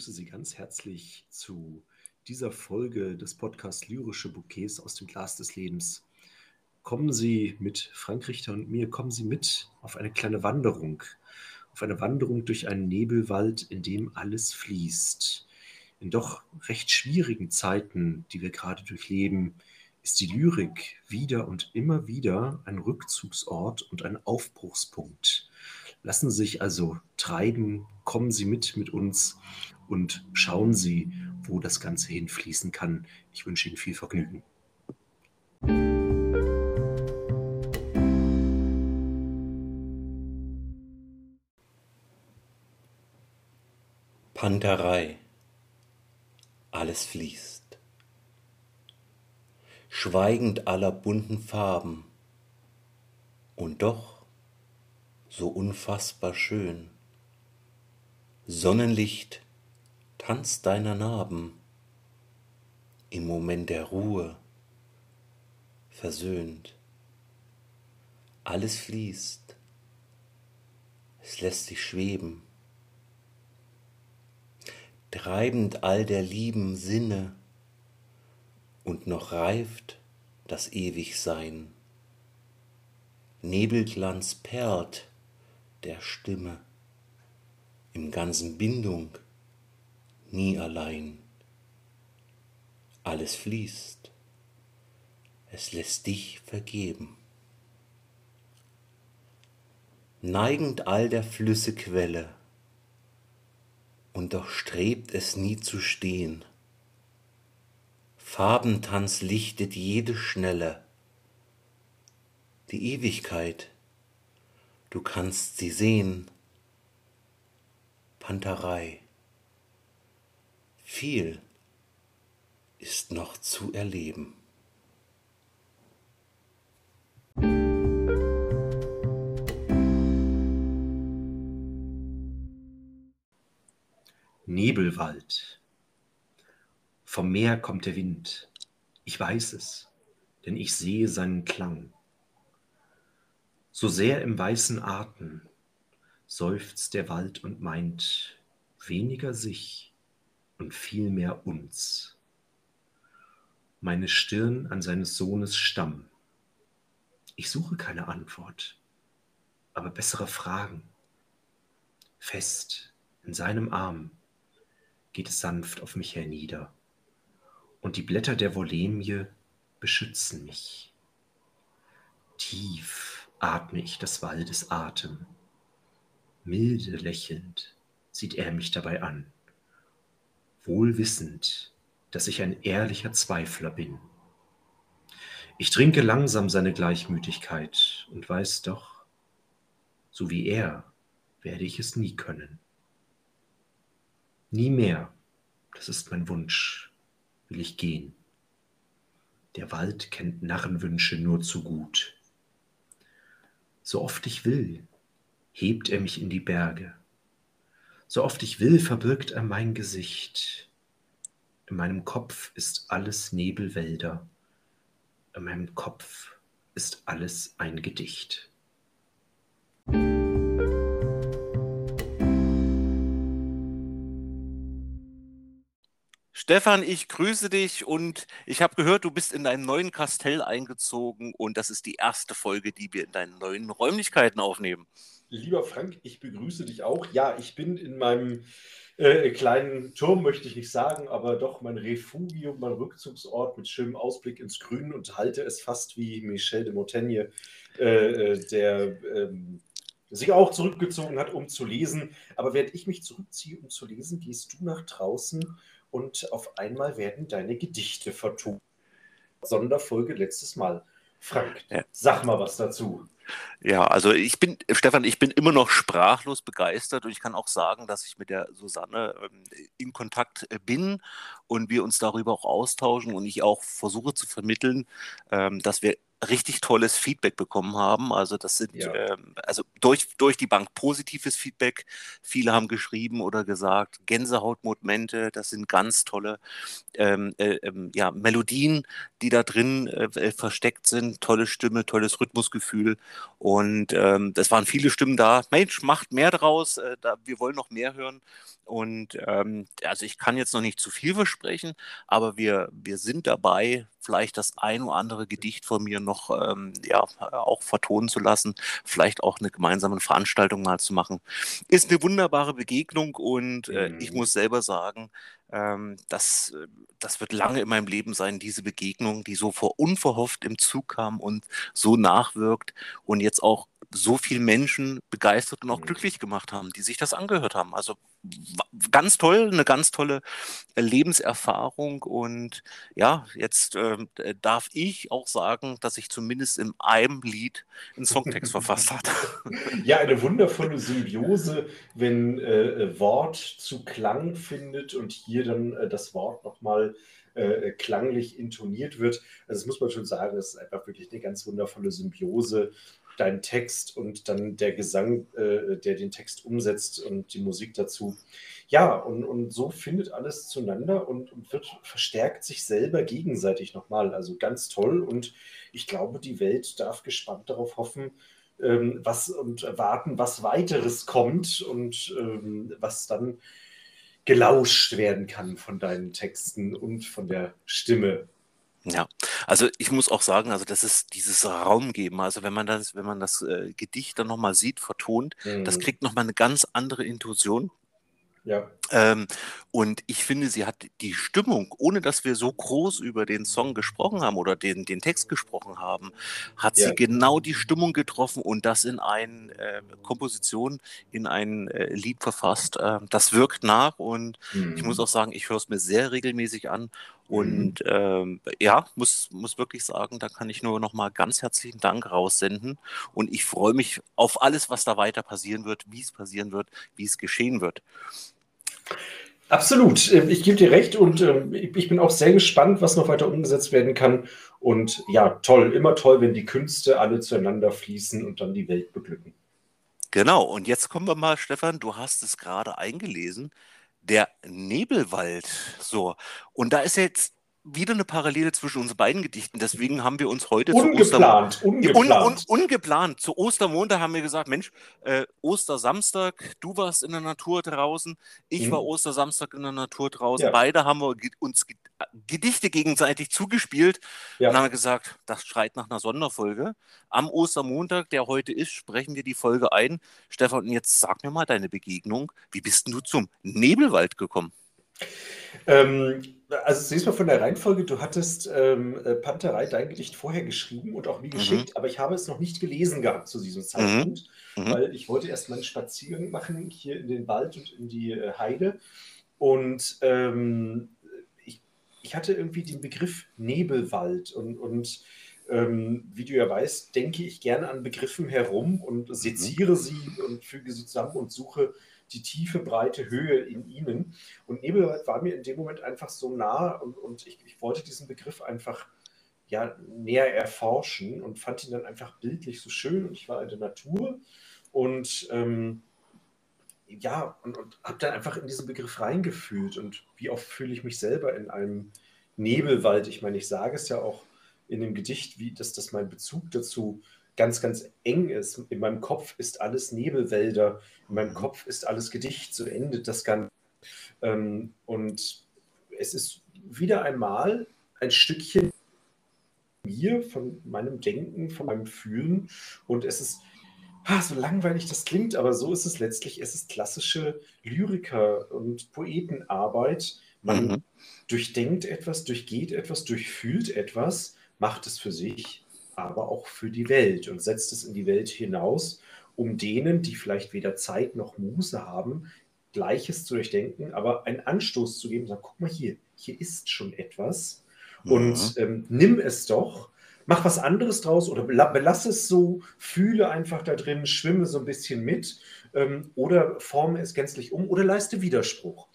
begrüße Sie ganz herzlich zu dieser Folge des Podcasts Lyrische Bouquets aus dem Glas des Lebens. Kommen Sie mit Frank Richter und mir, kommen Sie mit auf eine kleine Wanderung, auf eine Wanderung durch einen Nebelwald, in dem alles fließt. In doch recht schwierigen Zeiten, die wir gerade durchleben, ist die Lyrik wieder und immer wieder ein Rückzugsort und ein Aufbruchspunkt. Lassen Sie sich also treiben, kommen Sie mit mit uns und schauen Sie, wo das Ganze hinfließen kann. Ich wünsche Ihnen viel Vergnügen. Panterei. Alles fließt. Schweigend aller bunten Farben. Und doch so unfassbar schön. Sonnenlicht tanzt deiner Narben im Moment der Ruhe versöhnt. Alles fließt, es lässt dich schweben, treibend all der lieben Sinne, und noch reift das Ewigsein. Nebelglanz perlt der Stimme, im ganzen Bindung, nie allein. Alles fließt, es lässt dich vergeben. Neigend all der Flüsse Quelle, und doch strebt es nie zu stehen. Farbentanz lichtet jede Schnelle, die Ewigkeit du kannst sie sehen. Panterei. Viel ist noch zu erleben. Nebelwald. Vom Meer kommt der Wind. Ich weiß es, denn ich sehe seinen Klang. So sehr im weißen Atem seufzt der Wald und meint weniger sich und viel mehr uns. Meine Stirn an seines Sohnes Stamm. Ich suche keine Antwort, aber bessere Fragen. Fest in seinem Arm geht es sanft auf mich hernieder, und die Blätter der Volemie beschützen mich. Tief atme ich des Waldes Atem. Milde lächelnd sieht er mich dabei an, wohl wissend, dass ich ein ehrlicher Zweifler bin. Ich trinke langsam seine Gleichmütigkeit und weiß doch, so wie er werde ich es nie können. Nie mehr, das ist mein Wunsch, will ich gehen. Der Wald kennt Narrenwünsche nur zu gut. So oft ich will, hebt er mich in die Berge. So oft ich will, verbirgt er mein Gesicht. In meinem Kopf ist alles Nebelwälder. In meinem Kopf ist alles ein Gedicht. Stefan, ich grüße dich und ich habe gehört, du bist in deinen neuen Kastell eingezogen und das ist die erste Folge, die wir in deinen neuen Räumlichkeiten aufnehmen. Lieber Frank, ich begrüße dich auch. Ja, ich bin in meinem äh, kleinen Turm, möchte ich nicht sagen, aber doch mein Refugium, mein Rückzugsort mit schönem Ausblick ins Grün und halte es fast wie Michel de Montaigne, äh, äh der ähm, sich auch zurückgezogen hat, um zu lesen. Aber während ich mich zurückziehe, um zu lesen, gehst du nach draußen und auf einmal werden deine Gedichte vertont. Sonderfolge letztes Mal. Frank, ja. sag mal was dazu. Ja, also ich bin, Stefan, ich bin immer noch sprachlos begeistert und ich kann auch sagen, dass ich mit der Susanne ähm, in Kontakt äh, bin und wir uns darüber auch austauschen und ich auch versuche zu vermitteln, ähm, dass wir richtig tolles Feedback bekommen haben. Also das sind Ja. ähm, also durch, durch die Bank positives Feedback. Viele haben geschrieben oder gesagt, Gänsehautmomente, das sind ganz tolle ähm, äh, ähm, ja, Melodien, die da drin äh, äh, versteckt sind. Tolle Stimme, tolles Rhythmusgefühl. Und ähm, es waren viele Stimmen da. Mensch, macht mehr draus. Äh, da, wir wollen noch mehr hören. Und ähm, also ich kann jetzt noch nicht zu viel versprechen, aber wir, wir sind dabei, vielleicht das ein oder andere Gedicht von mir noch ähm, ja, auch vertonen zu lassen, vielleicht auch eine gemeinsame Veranstaltung mal zu machen. Ist eine wunderbare Begegnung und äh, ich Mhm. muss selber sagen, ähm, das, äh, das wird lange in meinem Leben sein, diese Begegnung, die so vor unverhofft im Zug kam und so nachwirkt und jetzt auch so viele Menschen begeistert und auch Mhm. glücklich gemacht haben, die sich das angehört haben. Also ganz toll, eine ganz tolle äh, Lebenserfahrung und ja, jetzt ähm, äh, darf ich auch sagen, dass ich zumindest in einem Lied einen Songtext verfasst habe. Ja, eine wundervolle Symbiose, wenn äh, Wort zu Klang findet und hier dann äh, das Wort nochmal äh, klanglich intoniert wird. Also das muss man schon sagen, das ist einfach wirklich eine ganz wundervolle Symbiose. Dein Text und dann der Gesang, äh, der den Text umsetzt und die Musik dazu. Ja, und, und so findet alles zueinander und, und wird verstärkt sich selber gegenseitig nochmal. Also ganz toll. Und ich glaube, die Welt darf gespannt darauf hoffen, ähm, was und erwarten, was weiteres kommt und ähm, was dann gelauscht werden kann von deinen Texten und von der Stimme. Ja, also ich muss auch sagen, also das ist dieses Raum geben. Also wenn man das, wenn man das äh, Gedicht dann nochmal sieht, vertont, das Mhm. kriegt nochmal eine ganz andere Intuition. Ja, Ähm, und ich finde, sie hat die Stimmung, ohne dass wir so groß über den Song gesprochen haben oder den, den Text gesprochen haben, hat Ja. sie genau die Stimmung getroffen und das in eine äh, Komposition, in ein äh, Lied verfasst. Ähm, das wirkt nach und ich muss Mhm. auch sagen, ich höre es mir sehr regelmäßig an und ähm, ja, muss, muss wirklich sagen, da kann ich nur noch mal ganz herzlichen Dank raussenden und ich freue mich auf alles, was da weiter passieren wird, wie es passieren wird, wie es geschehen wird. Absolut, Ähm, ich gebe dir recht und ähm, ich bin auch sehr gespannt, was noch weiter umgesetzt werden kann. Und ja, toll, immer toll, wenn die Künste alle zueinander fließen und dann die Welt beglücken. Genau, und jetzt kommen wir mal, Stefan, du hast es gerade eingelesen, der Nebelwald. So, und da ist jetzt wieder eine Parallele zwischen uns beiden Gedichten. Deswegen haben wir uns heute zu Ostern Ungeplant, Un, un, ungeplant. ungeplant. Zu Ostermontag haben wir gesagt, Mensch, äh, Ostersamstag, du warst in der Natur draußen, ich Mhm. war Ostersamstag in der Natur draußen. Ja. Beide haben wir uns ge Gedichte gegenseitig zugespielt Ja. und haben gesagt, das schreit nach einer Sonderfolge. Am Ostermontag, der heute ist, sprechen wir die Folge ein. Stefan, jetzt sag mir mal deine Begegnung. Wie bist denn du zum Nebelwald gekommen? Ähm, also zunächst mal von der Reihenfolge, du hattest ähm, äh, Panterei dein Gedicht vorher geschrieben und auch mir Mhm. geschickt, aber ich habe es noch nicht gelesen gehabt zu diesem Zeitpunkt, Mhm. weil ich wollte erst mal einen Spaziergang machen hier in den Wald und in die äh, Heide und ähm, ich, ich hatte irgendwie den Begriff Nebelwald und, und ähm, wie du ja weißt, denke ich gerne an Begriffen herum und seziere sie und füge sie zusammen und suche die tiefe, breite Höhe in ihnen. Und Nebelwald war mir in dem Moment einfach so nah und, und ich, ich wollte diesen Begriff einfach ja, näher erforschen und fand ihn dann einfach bildlich so schön. Und ich war in der Natur und ähm, ja, und, und habe dann einfach in diesen Begriff reingefühlt. Und wie oft fühle ich mich selber in einem Nebelwald? Ich meine, ich sage es ja auch in dem Gedicht, wie dass das mein Bezug dazu ganz, ganz eng ist. In meinem Kopf ist alles Nebelwälder, in meinem Kopf ist alles Gedicht, so endet das Ganze. Ähm, und es ist wieder einmal ein Stückchen mir, von meinem Denken, von meinem Fühlen. Und es ist ah, so langweilig das klingt, aber so ist es letztlich. Es ist klassische Lyriker- und Poetenarbeit. Man Mhm. durchdenkt etwas, durchgeht etwas, durchfühlt etwas, macht es für sich, aber auch für die Welt und setzt es in die Welt hinaus, um denen, die vielleicht weder Zeit noch Muße haben, Gleiches zu durchdenken, aber einen Anstoß zu geben, sagen, guck mal hier, hier ist schon etwas. Und ähm, nimm es doch, mach was anderes draus oder bela- belass es so, fühle einfach da drin, schwimme so ein bisschen mit ähm, oder forme es gänzlich um oder leiste Widerspruch.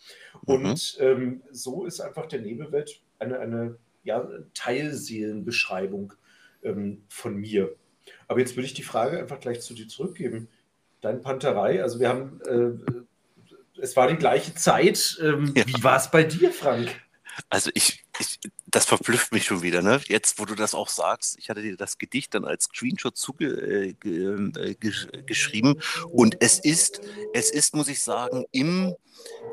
Und ähm, so ist einfach der Nebelwelt eine, eine ja, Teilseelenbeschreibung ähm, von mir. Aber jetzt würde ich die Frage einfach gleich zu dir zurückgeben. Dein Panterei, also wir haben, äh, es war die gleiche Zeit. Ähm, ja. Wie war es bei dir, Frank? Also ich, ich, das verblüfft mich schon wieder, ne? Jetzt, wo du das auch sagst, ich hatte dir das Gedicht dann als Screenshot zugeschrieben äh, äh, und es ist, es ist, muss ich sagen, im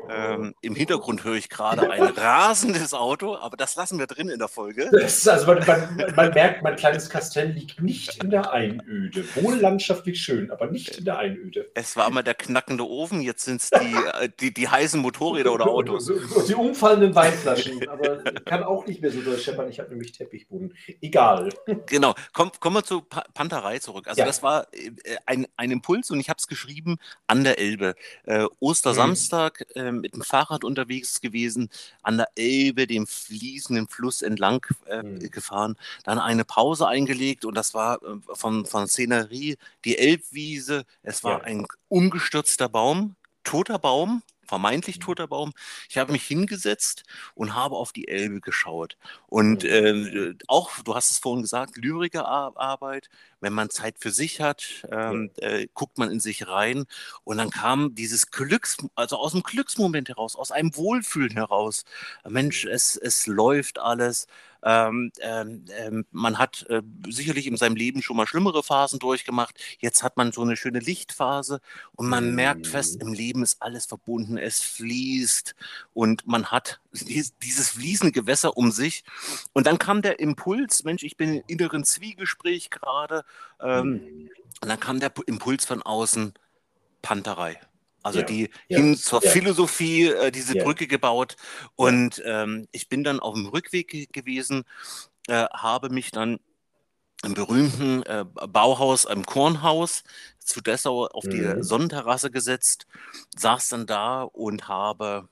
ähm, Im Hintergrund höre ich gerade ein rasendes Auto, aber das lassen wir drin in der Folge. also man, man, man, merkt, mein kleines Kastell liegt nicht in der Einöde. Wohl landschaftlich schön, aber nicht in der Einöde. Es war mal der knackende Ofen, jetzt sind es die, äh, die, die heißen Motorräder oder Autos. Die umfallenden Weinflaschen, aber kann auch nicht mehr so durchscheppern. Ich habe nämlich Teppichboden. Egal. Genau, Komm, kommen wir zur pa Panterei zurück. Also ja. das war äh, ein, ein Impuls und ich habe es geschrieben an der Elbe. Äh, Ostersamstag, mhm. äh, mit dem Fahrrad unterwegs gewesen, an der Elbe, dem fließenden Fluss entlang äh, mhm. gefahren, dann eine Pause eingelegt und das war äh, von, von Szenerie die Elbwiese. Es war ja. ein umgestürzter Baum, toter Baum, vermeintlich mhm. toter Baum. Ich habe mich hingesetzt und habe auf die Elbe geschaut. Und äh, auch, du hast es vorhin gesagt, Lyrikerarbeit, wenn man Zeit für sich hat, ähm, äh, guckt man in sich rein und dann kam dieses Glücks, also aus dem Glücksmoment heraus, aus einem Wohlfühlen heraus. Mensch, es, es läuft alles. Ähm, ähm, ähm, man hat äh, sicherlich in seinem Leben schon mal schlimmere Phasen durchgemacht. Jetzt hat man so eine schöne Lichtphase und man mhm. merkt fest, im Leben ist alles verbunden, es fließt und man hat dieses fließende Gewässer um sich. Und dann kam der Impuls, Mensch, ich bin im inneren Zwiegespräch gerade. Ähm, mhm. Und dann kam der Impuls von außen, Panterei. Also ja, die ja, hin zur ja. Philosophie äh, diese Brücke gebaut. Und ähm, ich bin dann auf dem Rückweg gewesen, äh, habe mich dann im berühmten äh, Bauhaus, im Kornhaus zu Dessau auf die mhm. Sonnenterrasse gesetzt, saß dann da und habe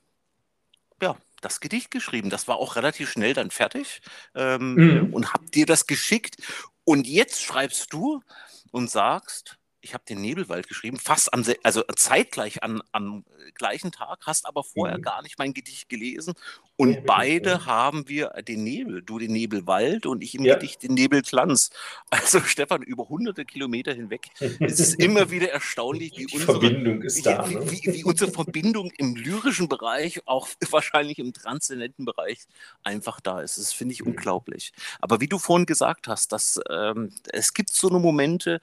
ja, das Gedicht geschrieben. Das war auch relativ schnell dann fertig ähm, mhm. und hab dir das geschickt. Und jetzt schreibst du und sagst, ich habe den Nebelwald geschrieben, fast am, also zeitgleich an, am gleichen Tag, hast aber vorher mhm. gar nicht mein Gedicht gelesen. Und ja, beide ja. haben wir den Nebel, du den Nebelwald und ich im ja. Gedicht den Nebelglanz. Also Stefan, über hunderte Kilometer hinweg. es ist immer wieder erstaunlich, wie unsere Verbindung ist da, wie, ne? wie, wie, unsere Verbindung im lyrischen Bereich, auch wahrscheinlich im transzendenten Bereich, einfach da ist. Das finde ich mhm. unglaublich. Aber wie du vorhin gesagt hast, dass ähm, es gibt so eine Momente,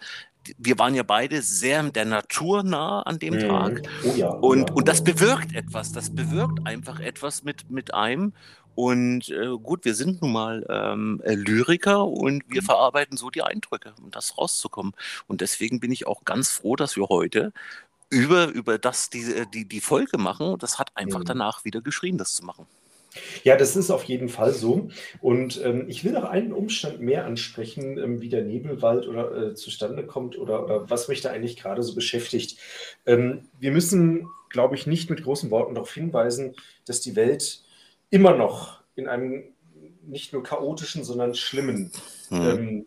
wir waren ja beide sehr der Natur nah an dem mhm. Tag. Oh ja, oh und, ja. und das bewirkt etwas. Das bewirkt einfach etwas mit, mit einem. Und äh, gut, wir sind nun mal ähm, äh, Lyriker und wir mhm. verarbeiten so die Eindrücke, um das rauszukommen. Und deswegen bin ich auch ganz froh, dass wir heute über, über das die, die, die Folge machen. Das hat einfach mhm. danach wieder geschrien, das zu machen. Ja, das ist auf jeden Fall so. Und ähm, ich will noch einen Umstand mehr ansprechen, ähm, wie der Nebelwald oder äh, zustande kommt oder, oder, was mich da eigentlich gerade so beschäftigt. Ähm, wir müssen, glaube ich, nicht mit großen Worten darauf hinweisen, dass die Welt immer noch in einem nicht nur chaotischen, sondern schlimmen hm.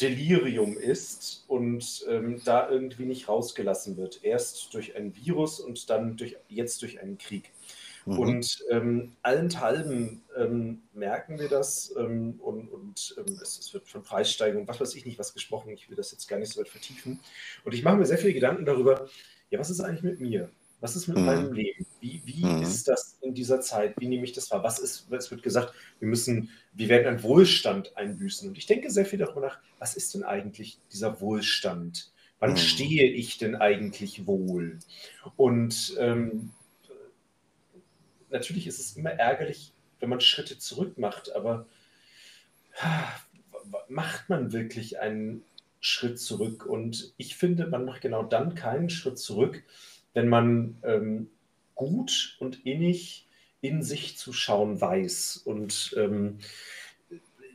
Delirium ist und ähm, da irgendwie nicht rausgelassen wird. Erst durch ein Virus und dann durch, jetzt durch einen Krieg. Mhm. Und ähm, allenthalben ähm, merken wir das ähm, und, und ähm, es, es, wird von Preissteigerung, was weiß ich nicht, was gesprochen. Ich will das jetzt gar nicht so weit vertiefen. Und ich mache mir sehr viele Gedanken darüber, ja, was ist eigentlich mit mir? Was ist mit mhm. meinem Leben? Wie, wie mhm. ist das in dieser Zeit? Wie nehme ich das wahr? Was ist, es wird gesagt, wir müssen, wir werden einen Wohlstand einbüßen. Und ich denke sehr viel darüber nach, was ist denn eigentlich dieser Wohlstand? Wann mhm. stehe ich denn eigentlich wohl? Und ähm, natürlich ist es immer ärgerlich, wenn man Schritte zurück macht, aber macht man wirklich einen Schritt zurück? Und ich finde, man macht genau dann keinen Schritt zurück, wenn man ähm, gut und innig in sich zu schauen weiß und ähm,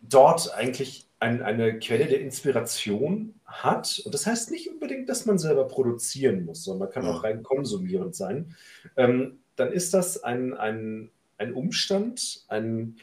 dort eigentlich ein, eine Quelle der Inspiration hat. Und das heißt nicht unbedingt, dass man selber produzieren muss, sondern man kann auch rein konsumierend sein. Ähm, dann ist das ein, ein, ein Umstand, ein,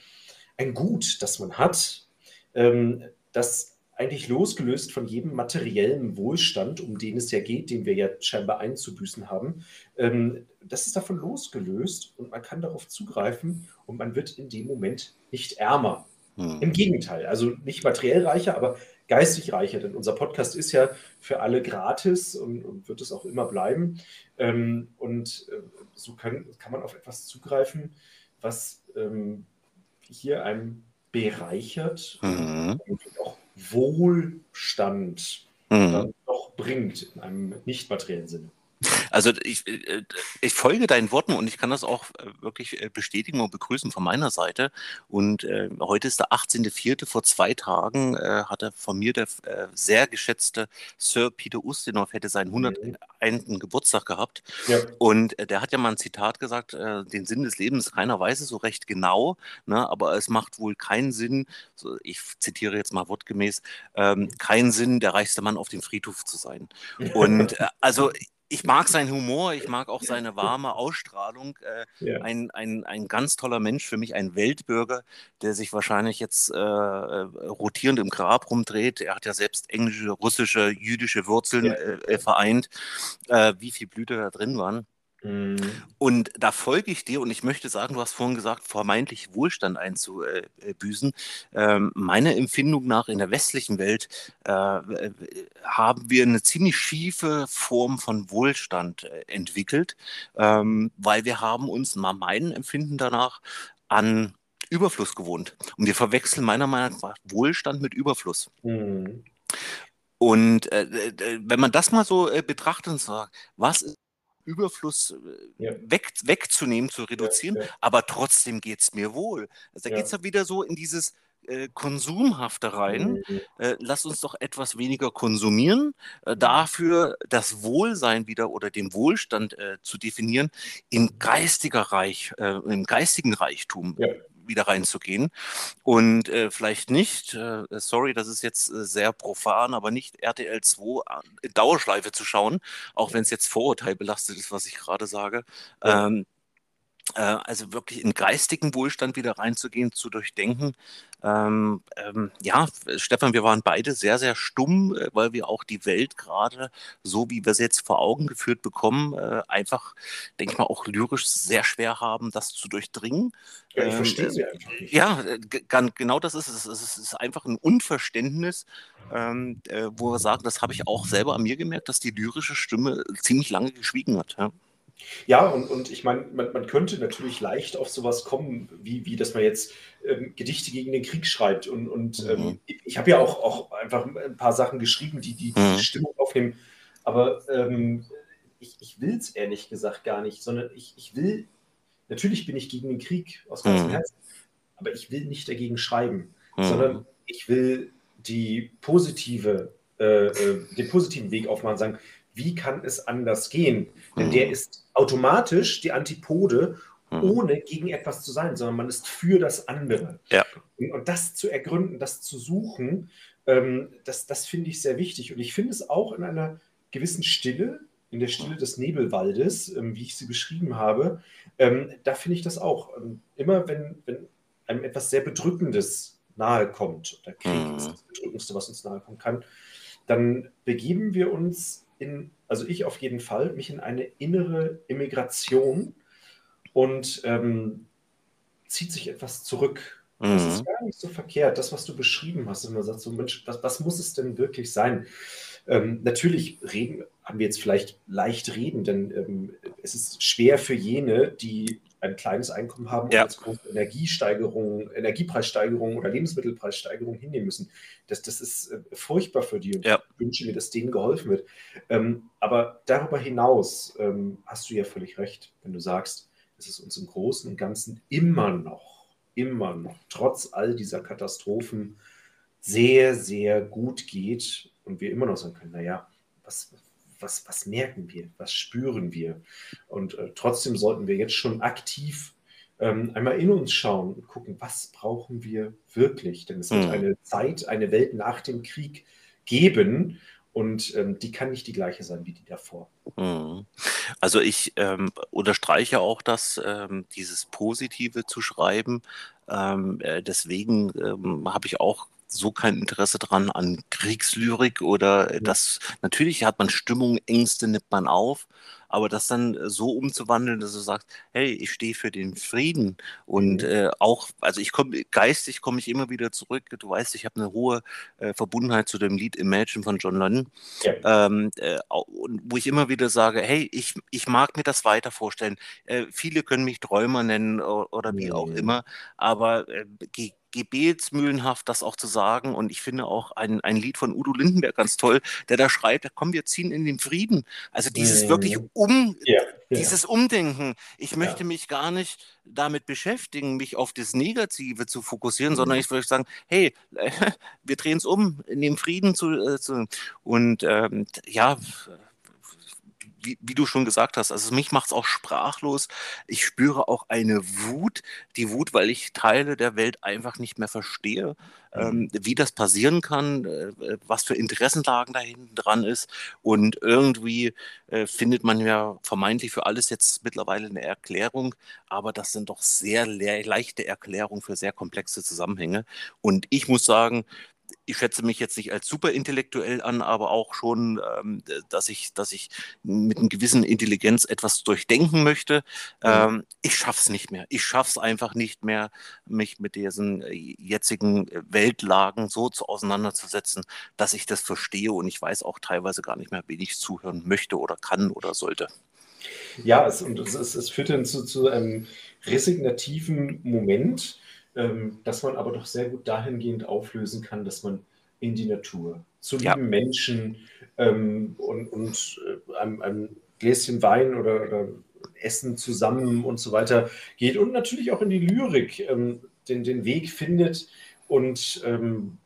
ein Gut, das man hat, ähm, das eigentlich losgelöst von jedem materiellen Wohlstand, um den es ja geht, den wir ja scheinbar einzubüßen haben, ähm, das ist davon losgelöst und man kann darauf zugreifen und man wird in dem Moment nicht ärmer. Hm. Im Gegenteil, also nicht materiell reicher, aber geistig reicher, denn unser Podcast ist ja für alle gratis und, und wird es auch immer bleiben. Ähm, und äh, so können, kann man auf etwas zugreifen, was ähm, hier einem bereichert mhm. und auch Wohlstand mhm. dann doch bringt in einem nicht materiellen Sinne. Also ich, äh, ich folge deinen Worten und ich kann das auch äh, wirklich äh, bestätigen und begrüßen von meiner Seite. Und äh, heute ist der 18.04. Vor zwei Tagen äh, hat er von mir der äh, sehr geschätzte Sir Peter Ustinov hätte seinen 101. Mhm. Geburtstag gehabt. Ja. Und der hat ja mal ein Zitat gesagt, den Sinn des Lebens, keiner weiß es so recht genau, ne, aber es macht wohl keinen Sinn, so, ich zitiere jetzt mal wortgemäß, ähm, keinen Sinn, der reichste Mann auf dem Friedhof zu sein. Und also ich mag seinen Humor, ich mag auch seine warme Ausstrahlung. Äh, ja. ein, ein, ein ganz toller Mensch, für mich ein Weltbürger, der sich wahrscheinlich jetzt äh, äh, rotierend im Grab rumdreht. Er hat ja selbst englische, russische, jüdische Wurzeln ja. äh, vereint. Äh, wie viel Blüte da drin waren. Mhm. Und da folge ich dir und ich möchte sagen, du hast vorhin gesagt, vermeintlich Wohlstand einzubüßen. Ähm, meiner Empfindung nach in der westlichen Welt äh, haben wir eine ziemlich schiefe Form von Wohlstand äh, entwickelt, ähm, weil wir haben uns, mal meinen Empfinden danach, an Überfluss gewohnt. Und wir verwechseln meiner Meinung nach Wohlstand mit Überfluss. Mhm. Und äh, äh wenn man das mal so äh, betrachtet und sagt, was ist Überfluss äh, ja. weg, wegzunehmen, zu reduzieren, ja, ja. aber trotzdem geht es mir wohl. Also da geht es ja wieder so in dieses äh, Konsumhafte rein. Mhm. Äh, lass uns doch etwas weniger konsumieren, äh, dafür das Wohlsein wieder oder den Wohlstand äh, zu definieren, im geistiger Reich, äh, im geistigen Reichtum wieder reinzugehen und äh, vielleicht nicht, äh, sorry, das ist jetzt äh, sehr profan, aber nicht RTL 2 in Dauerschleife zu schauen, auch wenn es jetzt Vorurteil belastet ist, was ich gerade sage. Ja. Ähm, äh, also wirklich in geistigen Wohlstand wieder reinzugehen, zu durchdenken. Ähm, ähm, ja, Stefan, wir waren beide sehr, sehr stumm, äh, weil wir auch die Welt gerade, so wie wir sie jetzt vor Augen geführt bekommen, äh, einfach, denke ich mal, auch lyrisch sehr schwer haben, das zu durchdringen. Ja, ich verstehe ähm, sie einfach nicht. Ja, genau das ist es. Es ist einfach ein Unverständnis, ähm, äh, wo wir sagen, das habe ich auch selber an mir gemerkt, dass die lyrische Stimme ziemlich lange geschwiegen hat. Ja? Ja, und, und ich meine, man, man könnte natürlich leicht auf sowas kommen, wie, wie dass man jetzt ähm, Gedichte gegen den Krieg schreibt. Und, und ähm, mhm. ich habe ja auch, auch einfach ein paar Sachen geschrieben, die die, mhm. Stimmung aufnehmen. Aber ähm, ich, ich will es ehrlich gesagt gar nicht, sondern ich, ich will, natürlich bin ich gegen den Krieg aus ganzem mhm. Herzen, aber ich will nicht dagegen schreiben, mhm. sondern ich will die positive, äh, äh, den positiven Weg aufmachen, sagen, wie kann es anders gehen? Denn der mhm. ist automatisch die Antipode, mhm. ohne gegen etwas zu sein, sondern man ist für das andere. Ja. Und, und das zu ergründen, das zu suchen, ähm, das, das finde ich sehr wichtig. Und ich finde es auch in einer gewissen Stille, in der Stille des Nebelwaldes, ähm, wie ich sie beschrieben habe, ähm, da finde ich das auch. Ähm, immer wenn, wenn einem etwas sehr Bedrückendes nahe kommt, der Krieg mhm. ist das Bedrückendste, was uns nahe kommen kann, dann begeben wir uns in, also ich auf jeden Fall, mich in eine innere Immigration und ähm, zieht sich etwas zurück. Mhm. Das ist mhm. gar nicht so verkehrt, das, was du beschrieben hast. Und man sagt so, Mensch, was, was muss es denn wirklich sein? Ähm, natürlich reden, haben wir jetzt vielleicht leicht reden, denn ähm, es ist schwer für jene, die ein kleines Einkommen haben und ja. jetzt große Energiesteigerungen, Energiepreissteigerungen oder Lebensmittelpreissteigerungen hinnehmen müssen. Das, das ist äh, furchtbar für die und ja. ich wünsche mir, dass denen geholfen wird. Ähm, aber darüber hinaus ähm, hast du ja völlig recht, wenn du sagst, dass es uns im Großen und Ganzen immer noch, immer noch, trotz all dieser Katastrophen sehr, sehr gut geht und wir immer noch sagen können, naja, was, was, was merken wir, was spüren wir. Und äh, trotzdem sollten wir jetzt schon aktiv ähm, einmal in uns schauen und gucken, was brauchen wir wirklich. Denn es wird mhm. eine Zeit, eine Welt nach dem Krieg geben. Und ähm, die kann nicht die gleiche sein wie die davor. Mhm. Also ich ähm, unterstreiche auch, dass ähm, dieses Positive zu schreiben. Ähm, äh, deswegen ähm, habe ich auch so kein Interesse dran an Kriegslyrik oder das, natürlich hat man Stimmung, Ängste nimmt man auf, aber das dann so umzuwandeln, dass du sagst, hey, ich stehe für den Frieden und äh, auch, also ich komme geistig komme ich immer wieder zurück. Du weißt, ich habe eine hohe äh, Verbundenheit zu dem Lied Imagine von John Lennon, ja. ähm, äh, wo ich immer wieder sage, hey, ich, ich mag mir das weiter vorstellen. Äh, viele können mich Träumer nennen oder wie mhm. auch immer, aber äh, gebetsmühlenhaft, das auch zu sagen. Und ich finde auch ein, ein Lied von Udo Lindenberg ganz toll, der da schreibt, komm, wir ziehen in den Frieden. Also dieses mhm. wirklich um, ja, ja. dieses Umdenken. Ich möchte ja. mich gar nicht damit beschäftigen, mich auf das Negative zu fokussieren, mhm. sondern ich würde sagen, hey, wir drehen es um, in den Frieden zu, äh, zu und ähm, ja, wie, wie, du schon gesagt hast, also mich macht es auch sprachlos. Ich spüre auch eine Wut, die Wut, weil ich Teile der Welt einfach nicht mehr verstehe, ähm, mhm. wie das passieren kann, äh, was für Interessenlagen da hinten dran ist. Und irgendwie äh, findet man ja vermeintlich für alles jetzt mittlerweile eine Erklärung, aber das sind doch sehr leichte Erklärungen für sehr komplexe Zusammenhänge. Und ich muss sagen, ich schätze mich jetzt nicht als superintellektuell an, aber auch schon, ähm, dass, ich, dass ich mit einer gewissen Intelligenz etwas durchdenken möchte. Ähm, ich schaffe es nicht mehr. Ich schaffe es einfach nicht mehr, mich mit diesen äh, jetzigen Weltlagen so zu auseinanderzusetzen, dass ich das verstehe und ich weiß auch teilweise gar nicht mehr, wen ich zuhören möchte oder kann oder sollte. Ja, es, und es, es, es führt dann zu, zu einem resignativen Moment, ähm, dass man aber doch sehr gut dahingehend auflösen kann, dass man in die Natur, zu ja. lieben Menschen ähm, und, und äh, einem, einem, Gläschen Wein oder, oder, Essen zusammen und so weiter geht und natürlich auch in die Lyrik ähm, den, den Weg findet und ähm,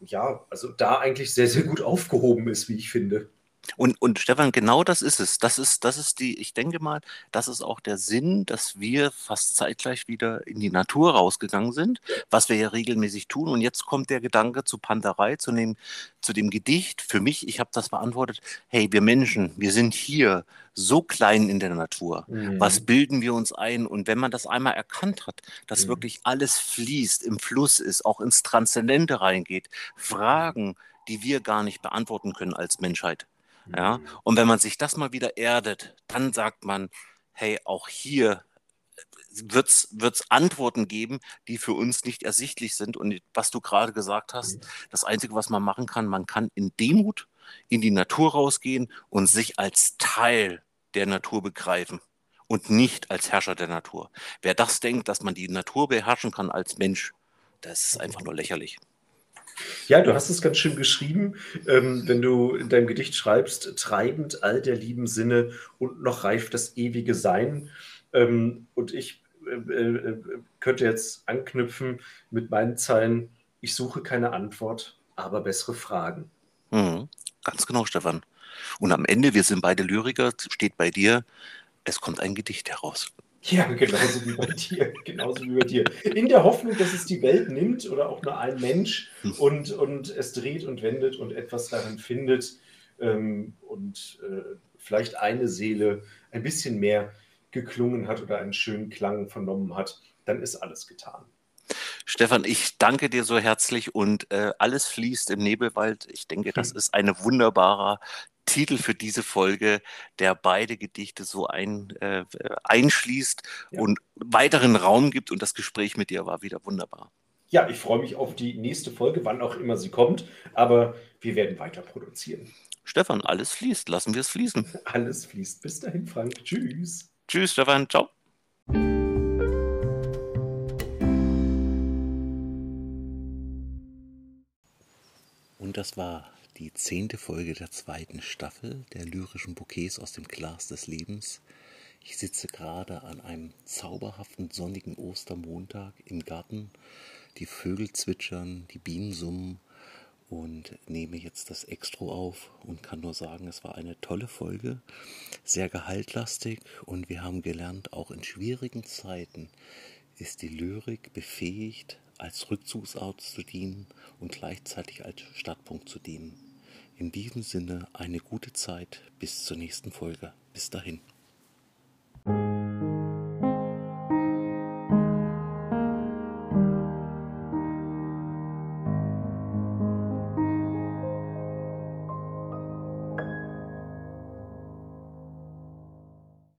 ja, also da eigentlich sehr, sehr gut aufgehoben ist, wie ich finde. Und, und Stefan, genau das ist es. Das ist, das ist die, ich denke mal, das ist auch der Sinn, dass wir fast zeitgleich wieder in die Natur rausgegangen sind, was wir ja regelmäßig tun. Und jetzt kommt der Gedanke zu Panterei, zu dem, zu dem Gedicht. Für mich, ich habe das beantwortet, hey, wir Menschen, wir sind hier so klein in der Natur. Mhm. Was bilden wir uns ein? Und wenn man das einmal erkannt hat, dass mhm. wirklich alles fließt, im Fluss ist, auch ins Transzendente reingeht, Fragen, die wir gar nicht beantworten können als Menschheit ja? Mhm. Und wenn man sich das mal wieder erdet, dann sagt man, hey, auch hier wird es Antworten geben, die für uns nicht ersichtlich sind. Und was du gerade gesagt hast, mhm. das Einzige, was man machen kann, man kann in Demut in die Natur rausgehen und sich als Teil der Natur begreifen und nicht als Herrscher der Natur. Wer das denkt, dass man die Natur beherrschen kann als Mensch, das ist einfach nur lächerlich. Ja, du hast es ganz schön geschrieben, ähm, wenn du in deinem Gedicht schreibst, treibend all der lieben Sinne und noch reift das ewige Sein. Ähm, und ich äh, äh, könnte jetzt anknüpfen mit meinen Zeilen, ich suche keine Antwort, aber bessere Fragen. Mhm, ganz genau, Stefan. Und am Ende, wir sind beide Lyriker, steht bei dir, es kommt ein Gedicht heraus. Ja, genauso wie bei dir. Genauso wie bei dir. In der Hoffnung, dass es die Welt nimmt oder auch nur ein Mensch hm. und, und es dreht und wendet und etwas darin findet ähm, und äh, vielleicht eine Seele ein bisschen mehr geklungen hat oder einen schönen Klang vernommen hat, dann ist alles getan. Stefan, ich danke dir so herzlich und äh, alles fließt im Nebelwald. Ich denke, das hm. ist ein wunderbarer Titel für diese Folge, der beide Gedichte so ein, äh, einschließt ja. und weiteren Raum gibt. Und das Gespräch mit dir war wieder wunderbar. Ja, ich freue mich auf die nächste Folge, wann auch immer sie kommt. Aber wir werden weiter produzieren. Stefan, alles fließt. Lassen wir es fließen. Alles fließt. Bis dahin, Frank. Tschüss. Tschüss, Stefan. Ciao. Und das war die zehnte Folge der zweiten Staffel der lyrischen Bouquets aus dem Glas des Lebens. Ich sitze gerade an einem zauberhaften sonnigen Ostermontag im Garten. Die Vögel zwitschern, die Bienen summen und nehme jetzt das Extro auf und kann nur sagen, es war eine tolle Folge, sehr gehaltlastig und wir haben gelernt, auch in schwierigen Zeiten ist die Lyrik befähigt, als Rückzugsort zu dienen und gleichzeitig als Startpunkt zu dienen. In diesem Sinne eine gute Zeit bis zur nächsten Folge. Bis dahin.